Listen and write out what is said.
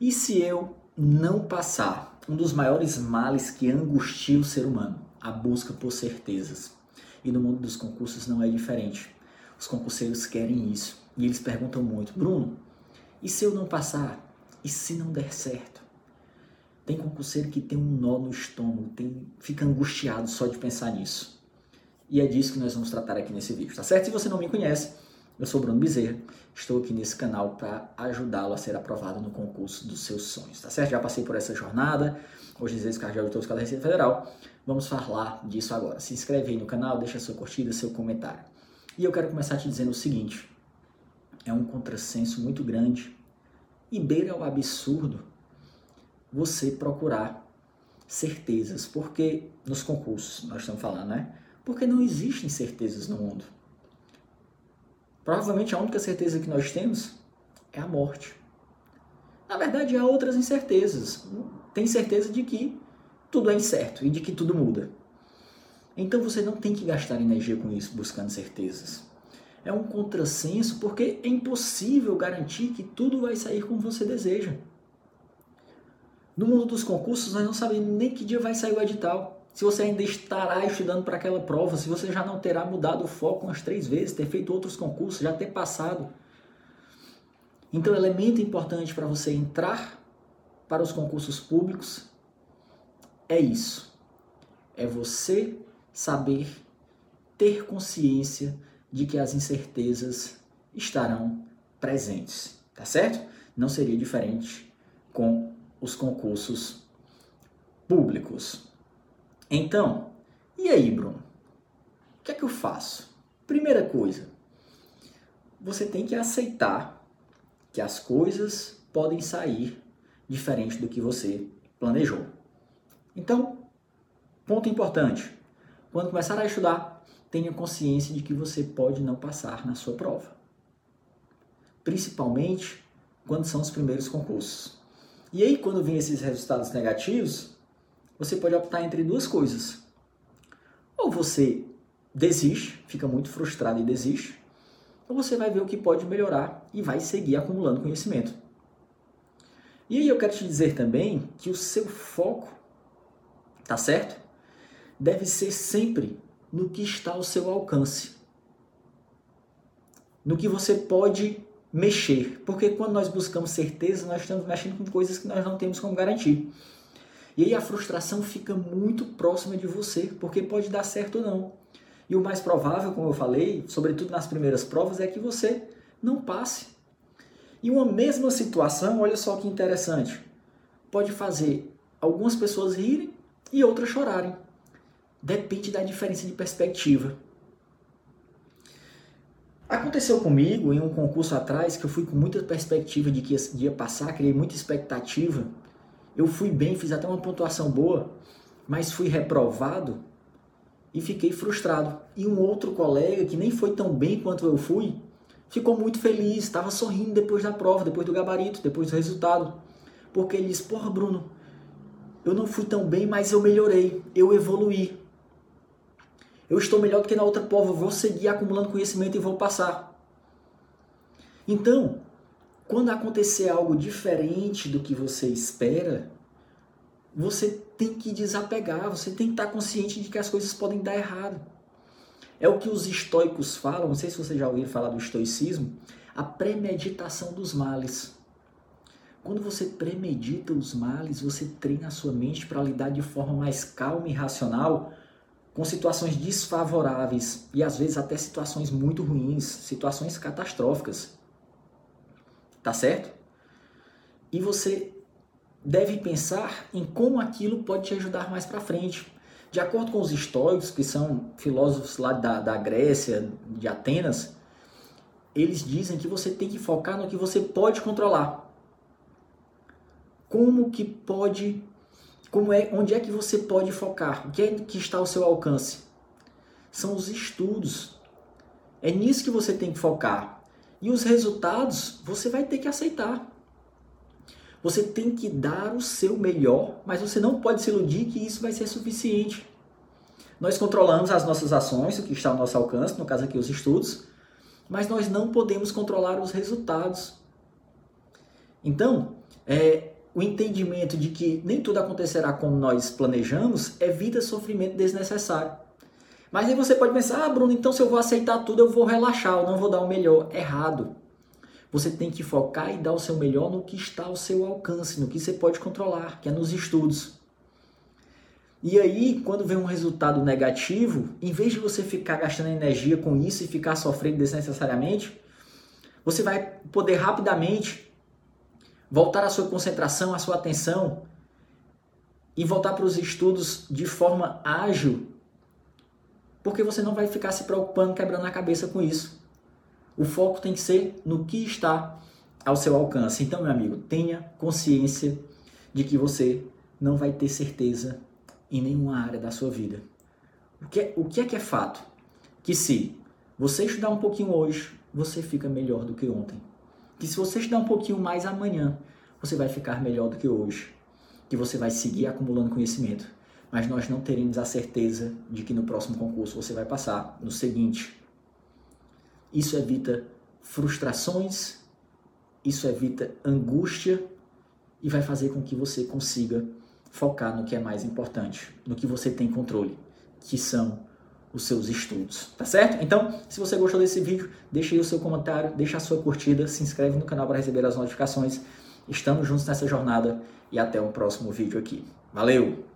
E se eu não passar? Um dos maiores males que angustia o ser humano, a busca por certezas. E no mundo dos concursos não é diferente. Os concurseiros querem isso. E eles perguntam muito: Bruno, e se eu não passar? E se não der certo? Tem concurseiro que tem um nó no estômago, tem, fica angustiado só de pensar nisso. E é disso que nós vamos tratar aqui nesse vídeo, tá certo? Se você não me conhece, eu sou Bruno Bezerra, estou aqui nesse canal para ajudá-lo a ser aprovado no concurso dos seus sonhos, tá certo? Já passei por essa jornada, hoje cardiólogo de todos da Receita Federal, vamos falar disso agora. Se inscreve aí no canal, deixa sua curtida, seu comentário. E eu quero começar te dizendo o seguinte, é um contrassenso muito grande e beira o absurdo você procurar certezas, porque nos concursos nós estamos falando, né? Porque não existem certezas no mundo. Provavelmente a única certeza que nós temos é a morte. Na verdade, há outras incertezas. Tem certeza de que tudo é incerto e de que tudo muda. Então você não tem que gastar energia com isso, buscando certezas. É um contrassenso porque é impossível garantir que tudo vai sair como você deseja. No mundo dos concursos, nós não sabemos nem que dia vai sair o edital se você ainda estará estudando para aquela prova, se você já não terá mudado o foco umas três vezes, ter feito outros concursos, já ter passado. Então, elemento importante para você entrar para os concursos públicos é isso. É você saber ter consciência de que as incertezas estarão presentes, tá certo? Não seria diferente com os concursos públicos. Então, e aí, Bruno? O que é que eu faço? Primeira coisa, você tem que aceitar que as coisas podem sair diferente do que você planejou. Então, ponto importante: quando começar a estudar, tenha consciência de que você pode não passar na sua prova. Principalmente quando são os primeiros concursos. E aí, quando vem esses resultados negativos, você pode optar entre duas coisas. Ou você desiste, fica muito frustrado e desiste, ou você vai ver o que pode melhorar e vai seguir acumulando conhecimento. E aí eu quero te dizer também que o seu foco, tá certo? Deve ser sempre no que está ao seu alcance. No que você pode mexer. Porque quando nós buscamos certeza, nós estamos mexendo com coisas que nós não temos como garantir. E aí a frustração fica muito próxima de você, porque pode dar certo ou não. E o mais provável, como eu falei, sobretudo nas primeiras provas, é que você não passe. E uma mesma situação, olha só que interessante, pode fazer algumas pessoas rirem e outras chorarem. Depende da diferença de perspectiva. Aconteceu comigo em um concurso atrás que eu fui com muita perspectiva de que ia passar, criei muita expectativa eu fui bem, fiz até uma pontuação boa, mas fui reprovado e fiquei frustrado. E um outro colega que nem foi tão bem quanto eu fui, ficou muito feliz, estava sorrindo depois da prova, depois do gabarito, depois do resultado. Porque ele disse: Porra, Bruno, eu não fui tão bem, mas eu melhorei, eu evoluí. Eu estou melhor do que na outra prova, vou seguir acumulando conhecimento e vou passar. Então, quando acontecer algo diferente do que você espera, você tem que desapegar, você tem que estar consciente de que as coisas podem dar errado. É o que os estoicos falam, não sei se você já ouviu falar do estoicismo, a premeditação dos males. Quando você premedita os males, você treina a sua mente para lidar de forma mais calma e racional com situações desfavoráveis e às vezes até situações muito ruins, situações catastróficas. Tá certo? E você deve pensar em como aquilo pode te ajudar mais para frente. De acordo com os estoicos, que são filósofos lá da, da Grécia, de Atenas, eles dizem que você tem que focar no que você pode controlar. Como que pode, como é, onde é que você pode focar? O que é que está ao seu alcance? São os estudos. É nisso que você tem que focar. E os resultados você vai ter que aceitar. Você tem que dar o seu melhor, mas você não pode se iludir que isso vai ser suficiente. Nós controlamos as nossas ações, o que está ao nosso alcance, no caso aqui os estudos, mas nós não podemos controlar os resultados. Então, é, o entendimento de que nem tudo acontecerá como nós planejamos evita sofrimento desnecessário. Mas aí você pode pensar, ah, Bruno, então se eu vou aceitar tudo, eu vou relaxar, eu não vou dar o melhor. Errado. Você tem que focar e dar o seu melhor no que está ao seu alcance, no que você pode controlar, que é nos estudos. E aí, quando vem um resultado negativo, em vez de você ficar gastando energia com isso e ficar sofrendo desnecessariamente, você vai poder rapidamente voltar a sua concentração, a sua atenção e voltar para os estudos de forma ágil, porque você não vai ficar se preocupando, quebrando a cabeça com isso. O foco tem que ser no que está ao seu alcance. Então, meu amigo, tenha consciência de que você não vai ter certeza em nenhuma área da sua vida. O que, é, o que é que é fato? Que se você estudar um pouquinho hoje, você fica melhor do que ontem. Que se você estudar um pouquinho mais amanhã, você vai ficar melhor do que hoje. Que você vai seguir acumulando conhecimento. Mas nós não teremos a certeza de que no próximo concurso você vai passar no seguinte. Isso evita frustrações, isso evita angústia e vai fazer com que você consiga focar no que é mais importante, no que você tem controle, que são os seus estudos, tá certo? Então, se você gostou desse vídeo, deixa aí o seu comentário, deixa a sua curtida, se inscreve no canal para receber as notificações. Estamos juntos nessa jornada e até o próximo vídeo aqui. Valeu!